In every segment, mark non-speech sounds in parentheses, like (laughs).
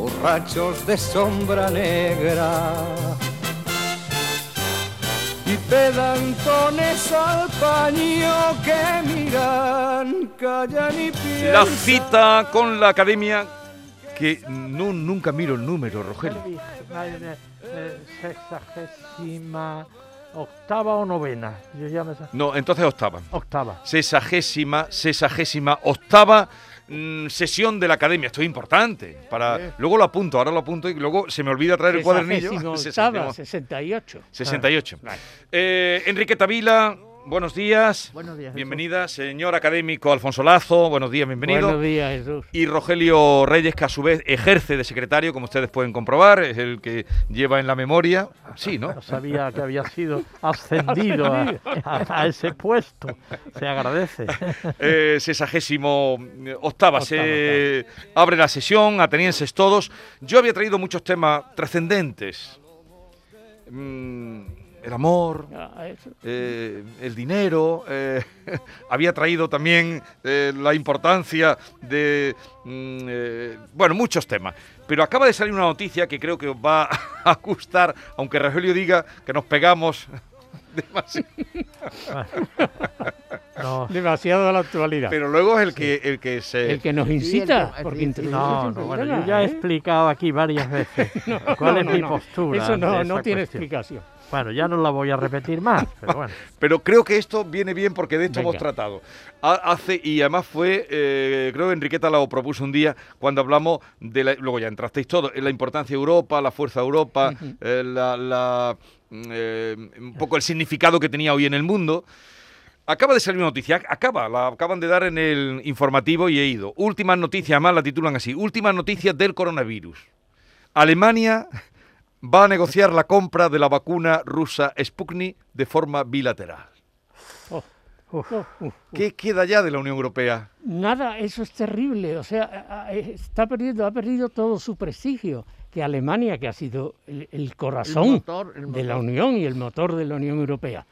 borrachos de sombra negra. Y pedantones al paño que miran, callan y piensan. La cita con la academia que no, nunca miro el número, Rogelio. Sexagésima octava o novena. Yo ya me No, entonces octava. Octava. Sesagésima, sesagésima, octava mm, sesión de la academia. Esto es importante. Para, luego lo apunto, ahora lo apunto y luego se me olvida traer el cuadernillo. Sesagésimo Sesagésimo- octava, 68. 68. Vale. Eh, Enriqueta Vila, buenos días. Buenos días, Jesús. Bienvenida, señor académico Alfonso Lazo, buenos días, bienvenido. Buenos días, Jesús. Y Rogelio Reyes, que a su vez ejerce de secretario, como ustedes pueden comprobar, es el que lleva en la memoria. Sí, ¿no? No sabía que había sido ascendido a, a- a ese puesto. Se agradece. Eh, sesagésimo eh, octava, se abre la sesión, atenienses todos. Yo había traído muchos temas trascendentes. Mm, el amor, Ah, eh, el dinero, eh, (laughs) había traído también eh, la importancia de, mm, eh, bueno, muchos temas. Pero acaba de salir una noticia que creo que os va (laughs) a gustar, aunque Rogelio diga que nos pegamos (laughs) demasiado. No, Demasiado a la actualidad. Pero luego es el que, el que se... el que nos Sí, incita, porque sí, no, no, bueno, yo ya he explicado aquí varias veces cuál No, es no, mi no. postura. Eso no, no tiene cuestión. explicación. Bueno, ya no la voy a repetir más, (laughs) pero bueno. Pero creo que esto viene bien porque de esto Venga. hemos tratado. Ha- Hace, y además fue, eh, creo que Enriqueta lo propuso un día cuando hablamos de la, luego ya entrasteis todos, en la importancia de Europa, la fuerza de Europa, eh, la, la, mm, eh, un poco el significado que tenía hoy en el mundo. Acaba de salir una noticia, acaba, la acaban de dar en el informativo y he ido. Últimas noticias, además la titulan así, últimas noticias del coronavirus. Alemania va a negociar la compra de la vacuna rusa Sputnik de forma bilateral. Uf, uf. ¿Qué queda ya de la Unión Europea? Nada, eso es terrible. O sea, a- está perdiendo, ha perdido todo su prestigio. Que Alemania, que ha sido el, el corazón motor, el de la. Unión y el motor de la Unión Europea,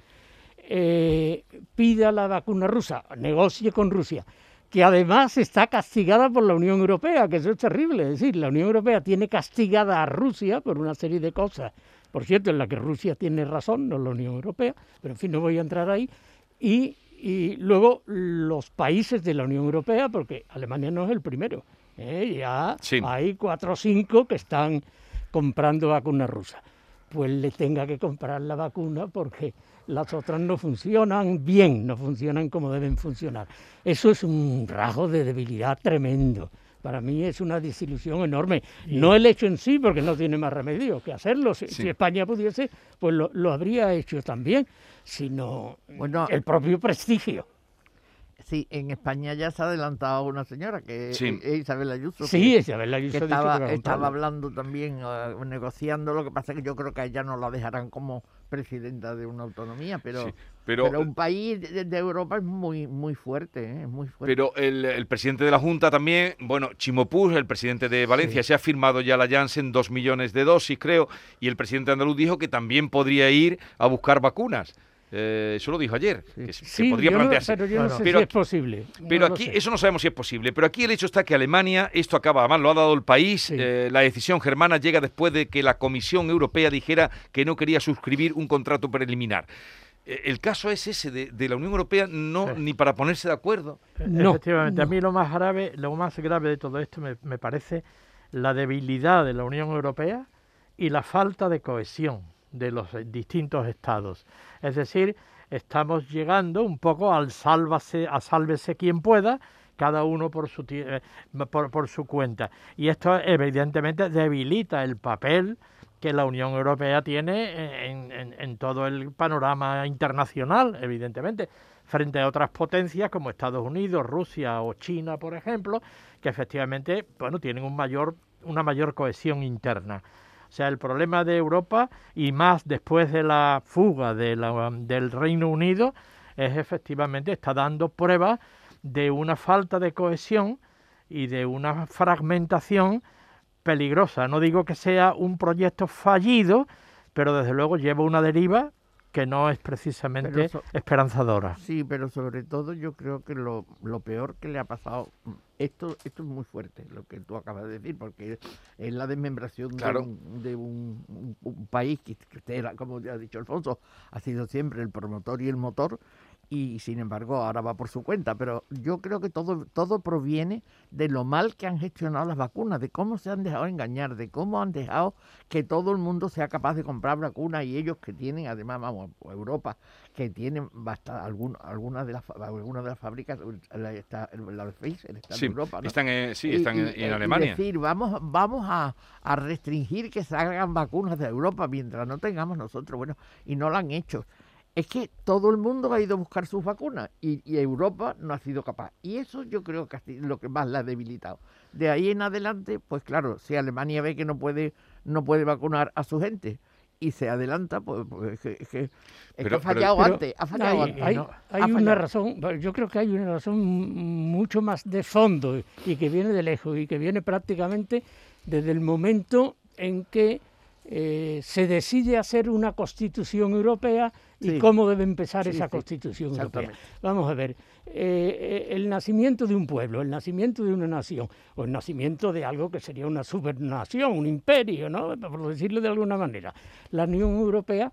eh, pida la vacuna rusa, negocie con Rusia, que además está castigada por la Unión Europea, que eso es terrible. Es decir, la Unión Europea tiene castigada a Rusia por una serie de cosas, por cierto, en la que Rusia tiene razón, no la Unión Europea, pero en fin, no voy a entrar ahí. Y, y luego los países de la Unión Europea, porque Alemania no es el primero, ¿eh? ya Sí. hay cuatro o cinco que están comprando vacuna rusa. Pues le tenga que comprar la vacuna porque las otras no funcionan bien, no funcionan como deben funcionar. Eso es un rasgo de debilidad tremendo. Para mí es una desilusión enorme. No el hecho en sí, porque no tiene más remedio que hacerlo. Si, si España pudiese, pues lo, lo habría hecho también, sino Bueno, el propio prestigio. Sí, en España ya se ha adelantado una señora que Sí. es Isabel Ayuso. Sí, que, Isabel Ayuso que estaba, estaba hablando también, eh, negociando. Lo que pasa es que yo creo que a ella no la dejarán como presidenta de una autonomía, pero, Sí, pero- pero, un país de, de Europa es muy muy fuerte, ¿eh? es muy fuerte. Pero el, el presidente de la Junta también, bueno, Chimopús, el presidente de Valencia, se ha firmado ya la Janssen dos millones de dosis, creo, y el presidente andaluz dijo que también podría ir a buscar vacunas. Eh, eso lo dijo ayer, que, se- Sí, podría yo no- plantearse. pero yo no sé pero si aquí- es posible. Pero aquí sé. eso no sabemos si es posible. Pero aquí el hecho está que Alemania, esto acaba, además lo ha dado el país, Sí. eh, la decisión germana llega después de que la Comisión Europea dijera que no quería suscribir un contrato preliminar. Eh, el caso es ese de, de la Unión Europea, no Sí. ni para ponerse de acuerdo. No, Efectivamente, a mí lo más grave, lo más grave de todo esto me, me parece la debilidad de la Unión Europea y la falta de cohesión de los eh, distintos estados. Es decir, estamos llegando un poco al sálvase, a sálvese quien pueda, cada uno por su, eh, por, por su cuenta. Y esto evidentemente debilita el papel que la Unión Europea tiene en, en- en todo el panorama internacional, evidentemente, frente a otras potencias como Estados Unidos, Rusia o China, por ejemplo, que efectivamente bueno, tienen un mayor, una mayor cohesión interna. O sea, el problema de Europa y más después de la fuga de la- del Reino Unido es efectivamente, está dando pruebas de una falta de cohesión y de una fragmentación peligrosa. No digo que sea un proyecto fallido, pero desde luego lleva una deriva que no es precisamente esperanzadora. Sí, pero sobre todo yo creo que lo, lo peor que le ha pasado, mm, esto, esto es muy fuerte, lo que tú acabas de decir, porque es la desmembración Claro. de, un, de un- un- un país que, que era, como ya ha dicho Alfonso, ha sido siempre el promotor y el motor, y sin embargo ahora va por su cuenta. Pero yo creo que todo, todo proviene de lo mal que han gestionado las vacunas, de cómo se han dejado engañar, de cómo han dejado que todo el mundo sea capaz de comprar vacunas y ellos que tienen, además, vamos, Europa, que tienen basta, algún, algunas de las algunas de las fábricas, la, está, la Pfizer está Sí, en Europa, ¿no? están, en- sí, están y- en, eh, Alemania. decir, vamos, vamos a, a restringir que salgan vacunas de Europa mientras no tengamos nosotros, bueno, y no lo han hecho. Es que todo el mundo ha ido a buscar sus vacunas y, y Europa no ha sido capaz. Y eso yo creo que ha sido lo que más la ha debilitado. De ahí en adelante, pues claro, si Alemania ve que no puede, no puede vacunar a su gente y se adelanta, pues, pues es que, es que- ha fallado Pero antes, ha fallado hay, antes. hay- no, hay ha una razón, yo creo que hay una razón mucho más de fondo y que viene de lejos y que viene prácticamente desde el momento en que eh, se decide hacer una constitución europea y cómo debe empezar Sí, esa sí, constitución europea. Vamos a ver, eh, el nacimiento de un pueblo, el nacimiento de una nación, o el nacimiento de algo que sería una supernación, un imperio, ¿no? por decirlo de alguna manera. La Unión Europea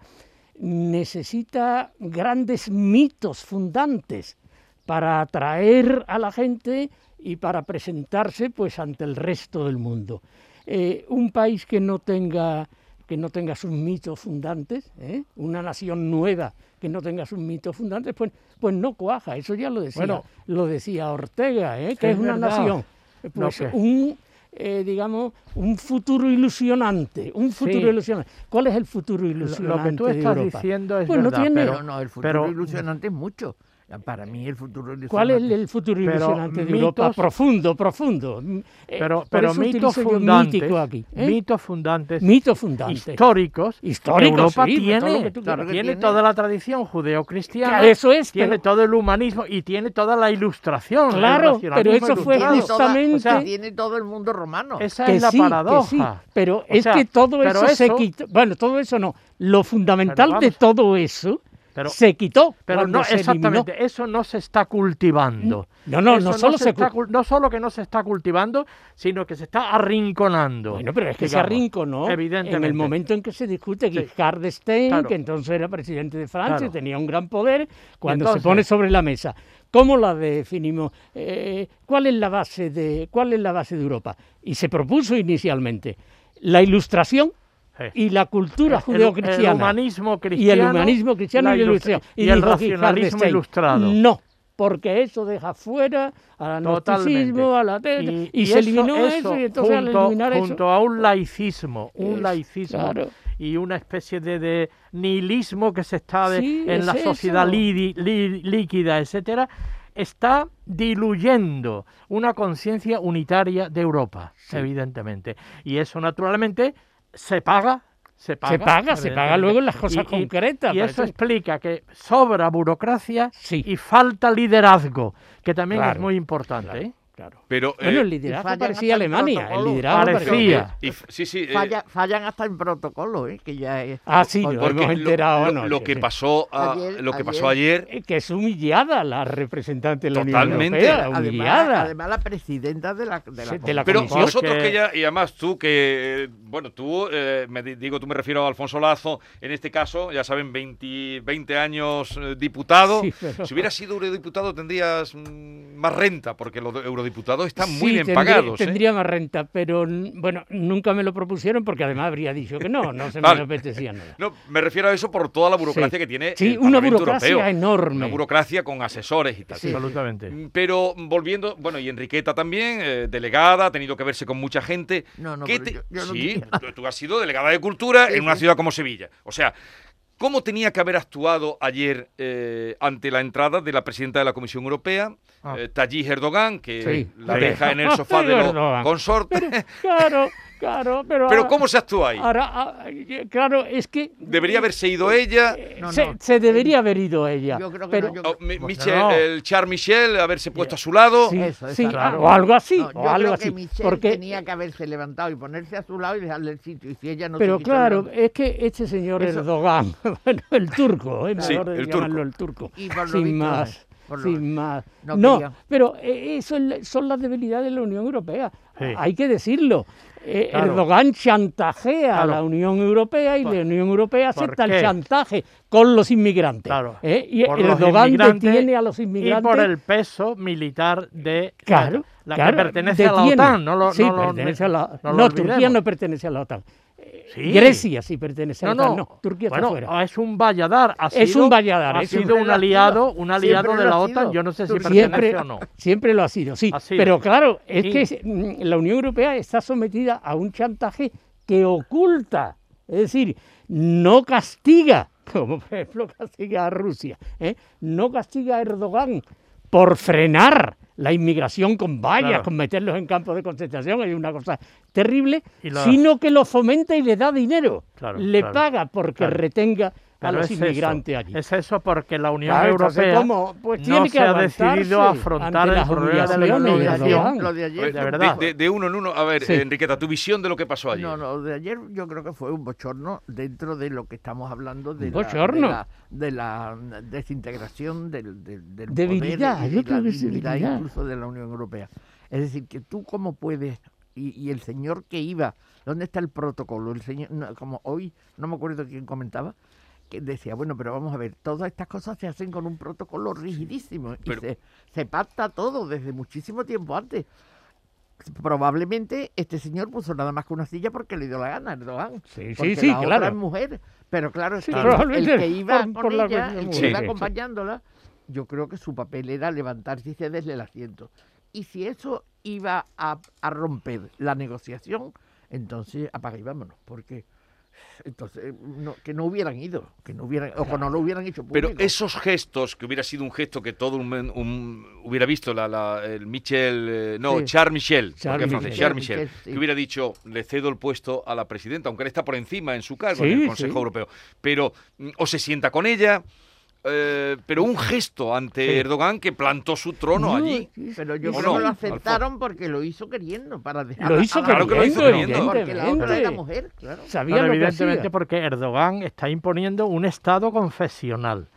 necesita grandes mitos fundantes para atraer a la gente y para presentarse pues ante el resto del mundo. Eh, un país que no tenga que no tenga sus mitos fundantes, ¿eh? una nación nueva que no tenga sus mitos fundantes, pues, pues no cuaja. Eso ya lo decía, Bueno. lo decía Ortega, ¿eh? que Es es, una verdad. nación, No pues sé. un eh, digamos un futuro ilusionante, un futuro Sí. ilusionante. ¿Cuál es el futuro ilusionante lo que tú estás diciendo es Pues no verdad, tiene- pero, no, no, el futuro pero- ilusionante es mucho. Para mí el futuro ilusionante... ¿Cuál es el futuro Pero ilusionante de Europa? mitos- Profundo, profundo. Eh, pero, pero eso mitos fundantes, mítico aquí. ¿eh? mitos fundantes Mito fundante. históricos, Históricos, Europa sí, todo lo tiene, que tú Claro tiene, que tiene. toda la tradición judeocristiana, Que eso es, tiene pero- todo el humanismo y tiene toda la ilustración. el Claro, pero eso fue ilustrado. tiene toda- justamente- o sea, tiene todo el mundo romano. Esa que es la sí, paradoja. sí, pero O es sea, que todo pero eso, se eso- quitó. Bueno, todo eso no. Lo fundamental de todo eso Pero- se quitó. Pero no se eliminó. exactamente, eso no se está cultivando. No, no, Eso no solo se está cul- no solo que no se está cultivando, sino que se está arrinconando. Bueno, pero es que se arrinconó en Evidentemente. el momento en que se discute Sí. Guiscard d'Estaing, Claro. que entonces era presidente de Francia, Claro. tenía un gran poder, cuando entonces- se pone sobre la mesa. ¿Cómo la definimos? Eh, ¿cuál, es la base de, ¿Cuál es la base de Europa? Y se propuso inicialmente la ilustración Sí. y la cultura judeocristiana. El humanismo y el humanismo cristiano y y el racionalismo ilustrado. No, porque eso deja fuera al agnosticismo, a la te- y, se eso- eliminó eso, y entonces al junto, eliminar eso... junto a un laicismo, un Es- laicismo claro. y una especie de, de nihilismo que se está de- Sí, en es la sociedad li- líquida, etcétera, está diluyendo una conciencia unitaria de Europa, evidentemente. Y eso naturalmente se paga. Se paga, Se paga, se paga luego en las cosas concretas, Y por eso explica que sobra burocracia Sí. y falta liderazgo, que también es Claro, muy importante. claro, ¿eh? claro. Pero, Bueno, eh, el liderazgo fallan parecía el Alemania, el liderazgo Parecía. y sí, sí. eh, Falla- fallan hasta en protocolo, ¿eh? que ya es... Ah, sí, Porque- lo hemos enterado lo, anoche, lo que sí. pasó, a- Ayer- lo que pasó ayer, Eh, que es humillada la representante de la Totalmente. Unión Europea, Además, humillada. además la presidenta de la, de la, Sí, de la Pero Porque- que ya, y además tú que, eh, bueno, tú, eh, me di- digo, tú me refiero a Alfonso Lazo, en este caso, ya saben, 20, 20 años eh, diputado. Sí, pero- Si hubieras sido eurodiputado tendrías mm, más renta, porque los eurodiputados están muy Sí, bien tendría, pagados. ¿eh? Tendría más renta, pero bueno, nunca me lo propusieron porque además habría dicho que no, no se Vale. me apetecía nada. No, me refiero a eso por toda la burocracia Sí. que tiene Sí, el una burocracia Europeo. enorme. Una burocracia con asesores y tal. Absolutamente. Mm, Pero volviendo, bueno, y Enriqueta también, eh, delegada, ha tenido que verse con mucha gente. No, no, ¿Qué pero te- yo- yo no sí, tú, tú has sido delegada de cultura Sí, en una sí. ciudad como Sevilla. O sea, ¿cómo tenía que haber actuado ayer eh, ante la entrada de la presidenta de la Comisión Europea, Ah. eh, Tayyip Erdogan, que Sí, la deja en el sofá de (laughs) los consortes? Claro, (laughs) Claro, pero. Pero ahora- ¿cómo se actúa ahí? ahora, ah, eh, claro, es que. ¿Debería haberse ido ella? eh, No, se, no. se debería haber ido ella. Yo creo que pero, no, yo O creo- Mi- Bueno, Michel, no. el Char Michel, haberse puesto a su lado. Sí, Eso, sí, claro. o algo así, No, yo o algo creo así. que Michelle porque, tenía que haberse levantado y ponerse a su lado y dejarle el sitio. Y si ella no pero claro, es que este señor Eso- Erdogan, (laughs) bueno, el turco, es Sí, el llamarlo turco. el turco, Y por lo sin visto, más. por lo- Sin más. no No, pero eh, eso son las debilidades de la Unión Europea. Sí. Hay que decirlo. Eh, Claro. Erdogan chantajea a la Unión Europea y ¿Por- la Unión Europea acepta el chantaje con los inmigrantes. Claro. ¿eh? Y Por Erdogan detiene a los Y inmigrantes. por el peso militar de Claro, la que pertenece a la. OTAN. No, lo, sí, no, lo- pertenece a la... no No, lo Turquía no pertenece a la OTAN. Sí. Grecia sí pertenece a No, OTAN. no, No, Turquía bueno, está fuera. es un valladar. Ha Es sido, un valladar, Ha es sido un Siempre aliado, sido. un aliado Siempre de la OTAN. Yo no sé si Turquía. pertenece Siempre, o no. siempre lo ha sido, sí. Ha sido. Pero claro, es Sí. que mm, la Unión Europea está sometida a un chantaje que oculta, es decir, no castiga, (laughs) como por ejemplo castiga a Rusia, ¿eh? no castiga a Erdogan por frenar la inmigración con vallas, Claro. con meterlos en campos de concentración, es una cosa terrible, la- sino que lo fomenta y le da dinero, Claro, le claro, paga porque retenga a los es eso, inmigrantes allí. Es eso porque la Unión Claro, Europea ¿cómo? Pues no que se ha decidido a afrontar el problema de la inmigración. lo de ayer de verdad. De, de uno en uno. A ver, Sí. Enriqueta, tu visión de lo que pasó ayer. No, no, de ayer yo creo que fue un bochorno dentro de lo que estamos hablando de, Un la, de, la, de la desintegración del, del, del Debilidad, poder yo de creo la que es dignidad debilidad. incluso de la Unión Europea. Es decir, que tú cómo puedes, y, y el señor que iba, ¿dónde está el protocolo? El señor, no, como hoy, no me acuerdo quién comentaba, que decía, bueno, pero vamos a ver, todas estas cosas se hacen con un protocolo rigidísimo Pero- y se, se pacta todo desde muchísimo tiempo antes. Probablemente este señor puso nada más que una silla porque le dio la gana a Erdogan. Sí, sí, sí, la otra claro. es mujer. Pero claro, es Sí, que el- el que iba por- con por ella, el que iba acompañándola, yo creo que su papel era levantarse y cederle el asiento. Y si eso iba a, a romper la negociación, entonces apaga y vámonos, porque entonces no- que no hubieran ido, que no hubieran, o que no lo hubieran hecho público. Pero esos gestos, que hubiera sido un gesto que todo un, un- hubiera visto, la, la- el Michel, eh, no, Sí. Charles Michel, Charles Michel. Charles Michel, Michel, sí. que hubiera dicho, le cedo el puesto a la presidenta, aunque él está por encima en su cargo Sí, en el Consejo. Europeo, pero mm, o se sienta con ella, eh, pero un gesto ante Sí. Erdogan que plantó su trono No, allí. Pero yo ¿O creo no, que lo aceptaron porque lo hizo queriendo para dejar Lo hizo Claro que lo hizo queriendo, queriendo. porque la otra era evidentemente. mujer, claro. Sabía lo evidentemente porque Erdogan está imponiendo un Estado confesional.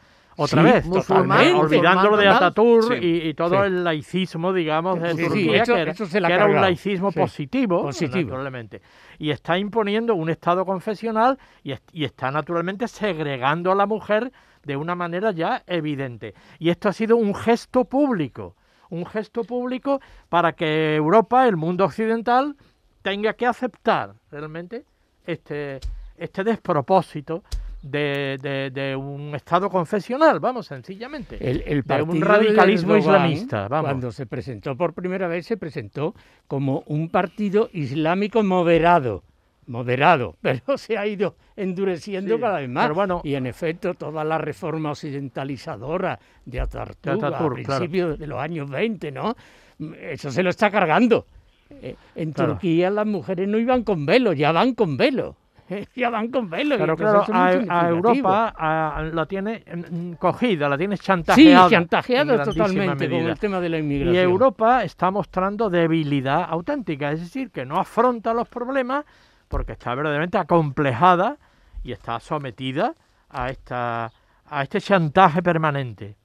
Otra Sí, vez, totalmente, olvidándolo de musulmán Ataturk Sí. y, y todo Sí. el laicismo, digamos, de Sí, sí, Turquía, eso- que, era, que era un laicismo Sí. positivo, Positivo. naturalmente. Y está imponiendo un Estado confesional y, y está naturalmente segregando a la mujer de una manera ya evidente. Y esto ha sido un gesto público, un gesto público para que Europa, el mundo occidental, tenga que aceptar realmente este, este despropósito de, de- de un Estado confesional, vamos, sencillamente. El, el de un radicalismo de Erdogan, islamista, vamos. Cuando se presentó por primera vez, se presentó como un partido islámico moderado. Moderado, (laughs) pero se ha ido endureciendo Sí, cada vez más. pero bueno- y en efecto, toda la reforma occidentalizadora de Ataturk, a claro. principios de los años 20, ¿no? Mm, Eso se lo está cargando. Eh, En Claro. Turquía las mujeres no iban con velo, ya van con velo. (laughs) Ya van con velo. y Pero claro, a, a significativo. Europa a- la tiene mm, cogida, la tiene Sí, chantajeada. en chantajeada totalmente con el tema de la Y inmigración. Europa está mostrando debilidad auténtica, es decir, que no afronta los problemas porque está verdaderamente acomplejada y está sometida a esta a este chantaje permanente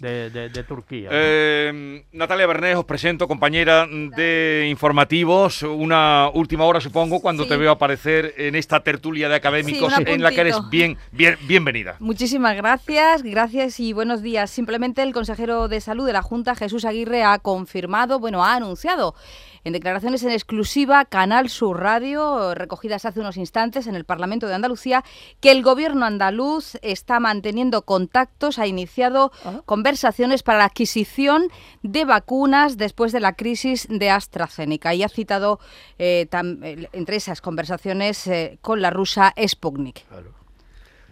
de, de- de Turquía. ¿no? Eh, Natalia Bernés, os presento, compañera de informativos. Una última hora, supongo, cuando Sí. te veo aparecer en esta tertulia de académicos en la que eres bien, bien, bienvenida. Muchísimas gracias, gracias y buenos días. Simplemente el consejero de salud de la Junta, Jesús Aguirre, ha confirmado, bueno, ha anunciado en declaraciones en exclusiva Canal Sur Radio, recogidas hace unos instantes en el Parlamento de Andalucía, que el gobierno andaluz está manteniendo contactos, ha iniciado Ah. conversaciones para la adquisición de vacunas después de la crisis de AstraZeneca y ha citado eh, tam- eh, entre esas conversaciones eh, con la rusa Sputnik.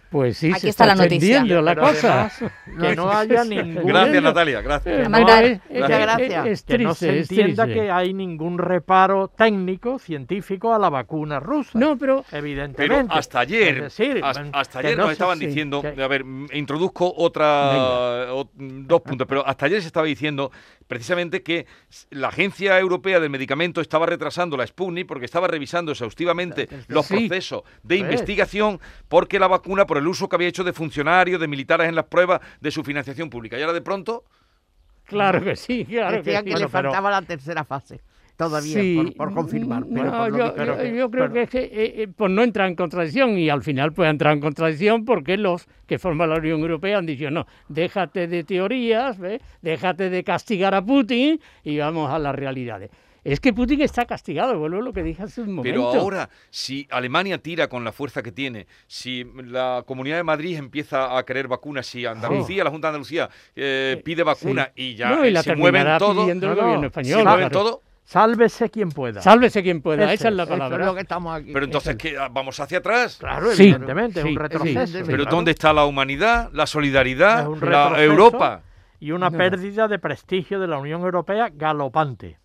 Pues sí, Aquí se está la noticia. la Pero cosa. además, que (laughs) no haya ningún Gracias, Natalia, gracias. Eh, Amanda, es- muchas es- gracias. Es, que no se entienda que hay ningún reparo técnico, científico a la vacuna rusa. No, pero evidentemente. Pero hasta ayer, Es decir, hasta ayer no nos estaban sí, diciendo, que- a ver, introduzco otra, o- dos puntos, pero hasta ayer se estaba diciendo precisamente que la Agencia Europea del Medicamento estaba retrasando la Sputnik porque estaba revisando exhaustivamente los Sí. procesos de Pues. investigación porque la vacuna, por el uso que había hecho de funcionarios, de militares en las pruebas, de su financiación pública. Y ahora de pronto, claro que sí, claro que Decían sí. que Bueno, le pero- faltaba la tercera fase todavía Sí, por, por confirmar. Pero no, por lo yo, que- yo- pero- yo creo pero- que, es que eh, eh, pues no entra en contradicción y al final puede entrar en contradicción porque los que forman la Unión Europea han dicho no, déjate de teorías, ¿ve? déjate de castigar a Putin y vamos a las realidades. Es que Putin está castigado, vuelvo a lo que dije hace un momento. Pero ahora, si Alemania tira con la fuerza que tiene, si la Comunidad de Madrid empieza a querer vacunas, si Andalucía, la Junta de Andalucía, eh, pide vacunas y ya No, y eh, la se mueven todo, pidiendo el No, no, gobierno español. se mueven claro. todo, Sálvese quien pueda. Sálvese quien pueda, Ese esa es la es, es palabra. lo que estamos aquí. pero entonces vamos hacia atrás. Claro, Sí, evidentemente, es sí, un retroceso. sí. Pero claro. ¿dónde está la humanidad, la solidaridad, Es la. Europa? Y una No. pérdida de prestigio de la Unión Europea galopante.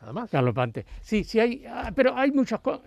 Además. Galopante. Sí, sí hay, ah, pero hay muchas cosas,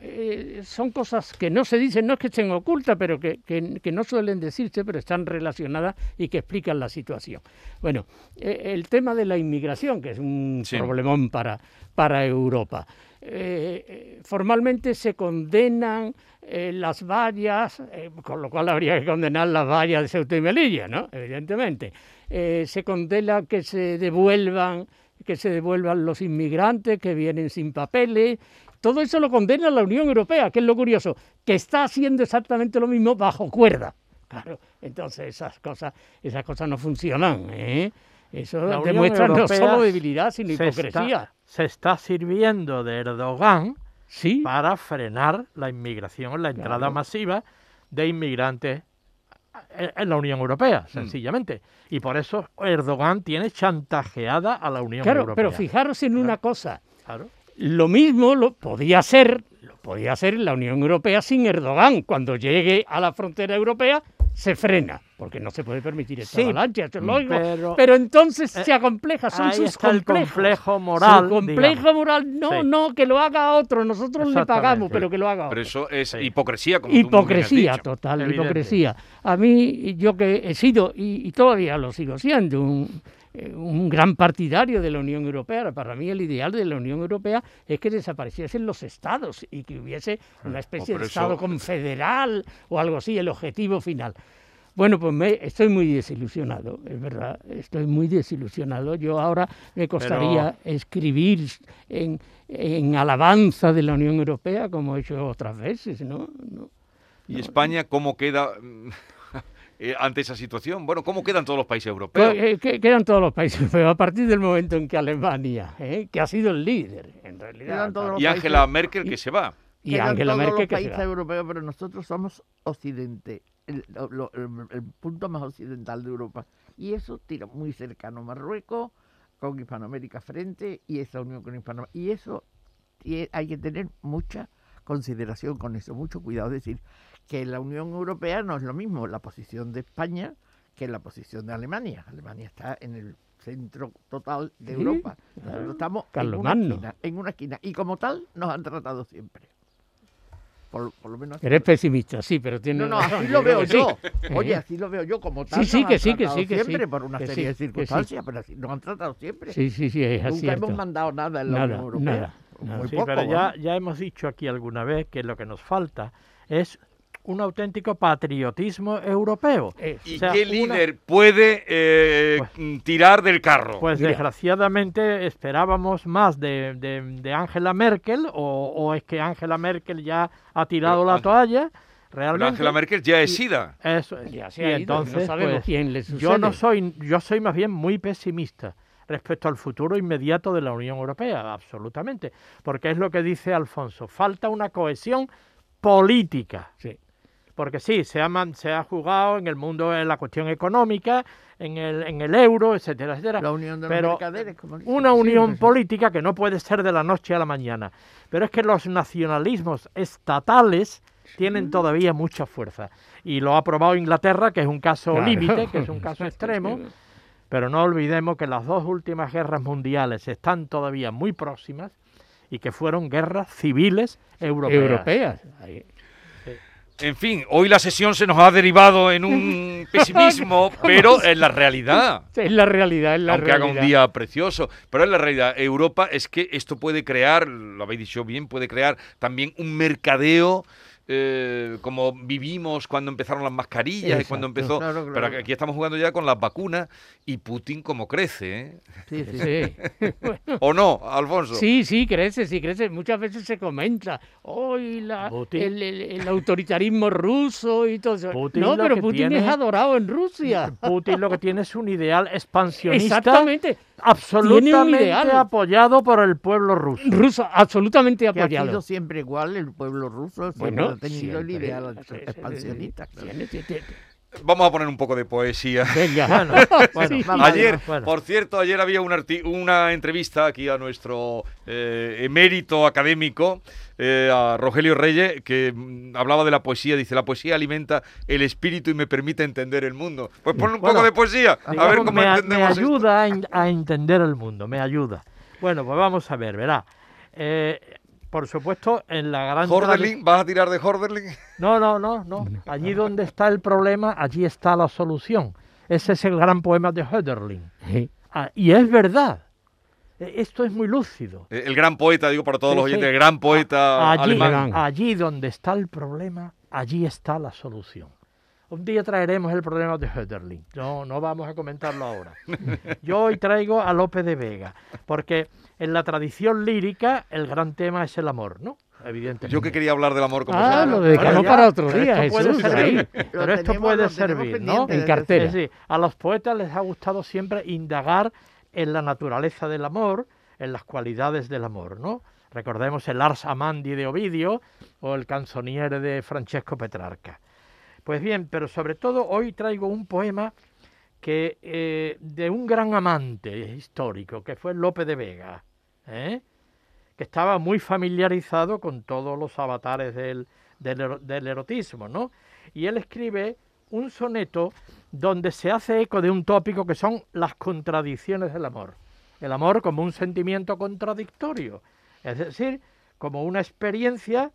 son cosas que no se dicen, no es que estén ocultas, pero que, que- que no suelen decirse, pero están relacionadas y que explican la situación. Bueno, eh, el tema de la inmigración, que es un Sí. problemón para, para Europa. Eh, eh, formalmente se condenan eh, las vallas, eh, con lo cual habría que condenar las vallas de Ceuta y Melilla, ¿no? Evidentemente. Eh, se condena que se devuelvan que se devuelvan los inmigrantes que vienen sin papeles. Todo eso lo condena la Unión Europea, que es lo curioso, que está haciendo exactamente lo mismo bajo cuerda. Claro, entonces esas cosas, esas cosas no funcionan. ¿eh? Eso demuestra no solo debilidad, sino se hipocresía. Está, se está sirviendo de Erdogan Sí, para frenar la inmigración, la entrada Claro. masiva de inmigrantes en la Unión Europea, Hmm. sencillamente. Y por eso Erdogan tiene chantajeada a la Unión claro, Europea. pero fijaros en una cosa. Claro. Lo mismo lo podía ser, lo podía hacer la Unión Europea sin Erdogan. Cuando llegue a la frontera europea, se frena, porque no se puede permitir esta Sí, avalancha, lógico. pero- Pero, entonces eh, se acompleja, son ahí sus está el complejos. complejo moral, Su complejo digamos. moral, no, Sí. no, que lo haga otro, nosotros le pagamos, pero que lo haga Pero otro. eso es Sí. hipocresía, como Hipocresía dicho. total, Evidente. hipocresía. A mí, yo que he sido, y, y todavía lo sigo siendo, un, eh, un gran partidario de la Unión Europea, para mí el ideal de la Unión Europea es que desapareciesen los estados y que hubiese una especie de pero estado confederal o algo así, el objetivo final. Bueno, pues me, estoy muy desilusionado, es verdad, estoy muy desilusionado. Yo ahora me costaría escribir en, en alabanza de la Unión Europea, como he hecho otras veces, ¿no? No. ¿Y España cómo queda mm, eh, ante esa situación? Bueno, ¿cómo quedan todos los países europeos? Que- que- quedan todos los países, pero a partir del momento en que Alemania, ¿eh? que ha sido el líder, en realidad, Y Angela países- Merkel que se va. y Angela Merkel los que se países va. europeos, pero nosotros somos Occidente, el, lo- lo- el- el punto más occidental de Europa. Y eso tira muy cercano a Marruecos, con Hispanoamérica frente, y esa unión con Hispanoamérica. Y eso hay que tener mucha consideración con eso, mucho cuidado. Es decir, que la Unión Europea no es lo mismo la posición de España que la posición de Alemania. Alemania está en el centro total de Sí, Europa. claro. Estamos en Carlos una, Magno. esquina, en una esquina. Y como tal, nos han tratado siempre. Por, por lo menos así. Eres pesimista, sí, pero tiene No, no, así lo veo sí. yo. Oye, así lo veo yo como tal. Sí, sí, que sí, que sí, que sí, siempre por una serie de circunstancias, pero así nos han tratado siempre. Sí, sí, sí, es Nunca cierto. hemos mandado nada en la Nada, Unión Europea. nada, nada. Muy Sí, poco, pero ya, ya hemos dicho aquí alguna vez que lo que nos falta es un auténtico patriotismo europeo. Eh, ¿Y O sea, qué una- líder puede eh, Pues- mm, tirar del carro? Pues Mira. desgraciadamente esperábamos más de, de, de Angela Merkel o, o es que Angela Merkel ya ha tirado Pero, la toalla. Pero Realmente. Angela Merkel ya es SIDA. Eso es. Ya se Y ha ido, no entonces, sabemos pues, quién le yo no sucede. soy, yo soy más bien muy pesimista respecto al futuro inmediato de la Unión Europea, absolutamente, porque es lo que dice Alfonso, falta una cohesión política. Sí. Porque sí, se ha, se ha jugado en el mundo en la cuestión económica, en el, en el euro, etcétera, etcétera. La unión de los pero mercaderes, como dicen. Una unión política que no puede ser de la noche a la mañana. Pero es que los nacionalismos estatales tienen todavía mucha fuerza. Y lo ha probado Inglaterra, que es un caso Claro. límite, que es un (laughs) caso extremo, pero no olvidemos que las dos últimas guerras mundiales están todavía muy próximas y que fueron guerras civiles europeas. Europeas. En fin, hoy la sesión se nos ha derivado en un (laughs) pesimismo, pero es la realidad. Es la realidad, es la aunque realidad. haga un día precioso. Pero es la realidad. Europa es que esto puede crear, lo habéis dicho bien, puede crear también un mercadeo. Eh, como vivimos cuando empezaron las mascarillas y cuando empezó. Claro, claro. Pero aquí estamos jugando ya con las vacunas y Putin como crece, ¿eh? Sí, sí. Sí. (laughs) ¿O no, Alfonso? Sí, sí, crece, sí, crece. Muchas veces se comenta, hoy el, el- el autoritarismo ruso y todo eso. Putin no, pero Putin tiene- es adorado en Rusia. Putin lo que tiene es un ideal expansionista Exactamente. absolutamente ideal. apoyado por el pueblo ruso. Ruso, absolutamente Que ha apoyado. sido siempre igual el pueblo ruso, Bueno, tenido sí, expansionista. Vamos a poner un poco de poesía. Venga. Bueno, (laughs) bueno, Sí. vamos, Ayer, bueno. por cierto, ayer había una entrevista aquí a nuestro eh, emérito académico, eh, a Rogelio Reyes, que mm, hablaba de la poesía. Dice, la poesía alimenta el espíritu y me permite entender el mundo. Pues pon un Bueno, poco de poesía, a ver cómo me, me entendemos esto. ayuda a, en- a entender el mundo, me ayuda. Bueno, pues vamos a ver, verá. Eh, por supuesto, en la gran... Horderling, ¿vas a tirar de Horderling? No, no, no, no. Allí donde está el problema, allí está la solución. Ese es el gran poema de Hölderlin. Sí. Ah, y es verdad. E- Esto es muy lúcido. Eh, El gran poeta, digo para todos Sí, los oyentes, el gran poeta allí, alemán. allí donde está el problema, allí está la solución. Un día traeremos el problema de Hölderlin. No, no vamos a comentarlo ahora. (laughs) Yo hoy traigo a Lope de Vega, porque en la tradición lírica el gran tema es el amor, ¿no? Evidentemente. Yo que quería hablar del amor como Ah, lo dedicamos para otro día, esto puede Jesús. servir. Pero esto puede servir, ¿no? En cartera. Es decir, a los poetas les ha gustado siempre indagar en la naturaleza del amor, en las cualidades del amor, ¿no? Recordemos el Ars Amandi de Ovidio o el Canzoniere de Francesco Petrarca. Pues bien, pero sobre todo hoy traigo un poema que eh, de un gran amante histórico, que fue Lope de Vega, ¿eh? que estaba muy familiarizado con todos los avatares del, del ero- del erotismo, ¿no? Y él escribe un soneto donde se hace eco de un tópico que son las contradicciones del amor. El amor como un sentimiento contradictorio, es decir, como una experiencia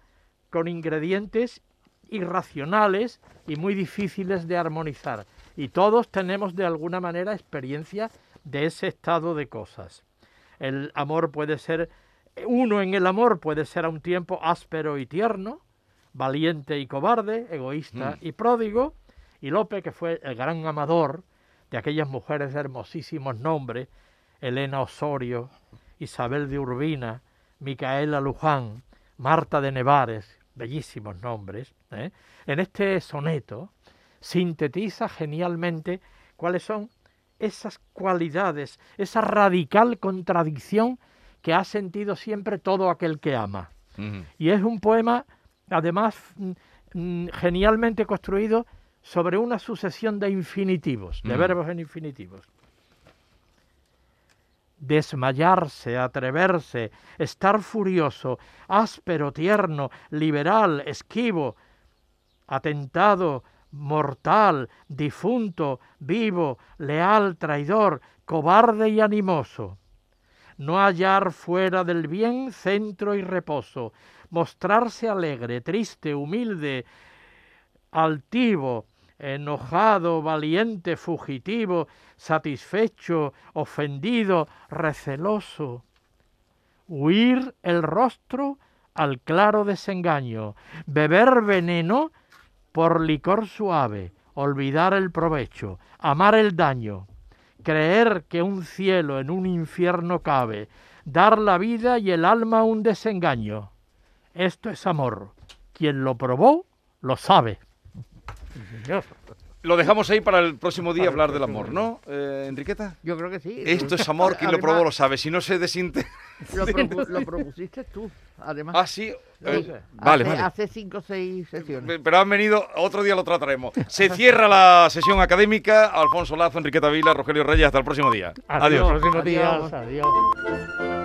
con ingredientes irracionales y muy difíciles de armonizar. Y todos tenemos de alguna manera experiencia de ese estado de cosas. El amor puede ser, uno en el amor puede ser a un tiempo áspero y tierno, valiente y cobarde, egoísta y pródigo, y Lope, que fue el gran amador de aquellas mujeres de hermosísimos nombres, Elena Osorio, Isabel de Urbina, Micaela Luján, Marta de Nevares, bellísimos nombres, ¿eh? en este soneto sintetiza genialmente cuáles son esas cualidades, esa radical contradicción que ha sentido siempre todo aquel que ama. Y es un poema, además, mm, mm, genialmente construido sobre una sucesión de infinitivos, de verbos en infinitivos. Desmayarse, atreverse, estar furioso, áspero, tierno, liberal, esquivo, atentado, mortal, difunto, vivo, leal, traidor, cobarde y animoso. No hallar fuera del bien centro y reposo, mostrarse alegre, triste, humilde, altivo, enojado, valiente, fugitivo, satisfecho, ofendido, receloso. Huir el rostro al claro desengaño, beber veneno por licor suave, olvidar el provecho, amar el daño, creer que un cielo en un infierno cabe, dar la vida y el alma un desengaño. Esto es amor. Quien lo probó, lo sabe. Señor. Lo dejamos ahí para el próximo día hablar del amor, ¿no, eh, Enriqueta? Yo creo que sí. Esto es amor, quien lo probó lo sabe. Si no se desinte... Lo, propu- lo propusiste tú, además. Ah, sí. eh, vale, hace, vale. Hace cinco o seis sesiones. Pero han venido, otro día lo trataremos. Se cierra la sesión académica. Alfonso Lazo, Enriqueta Vila, Rogelio Reyes, hasta el próximo día. Adiós. los próximos días. Adiós. Adiós.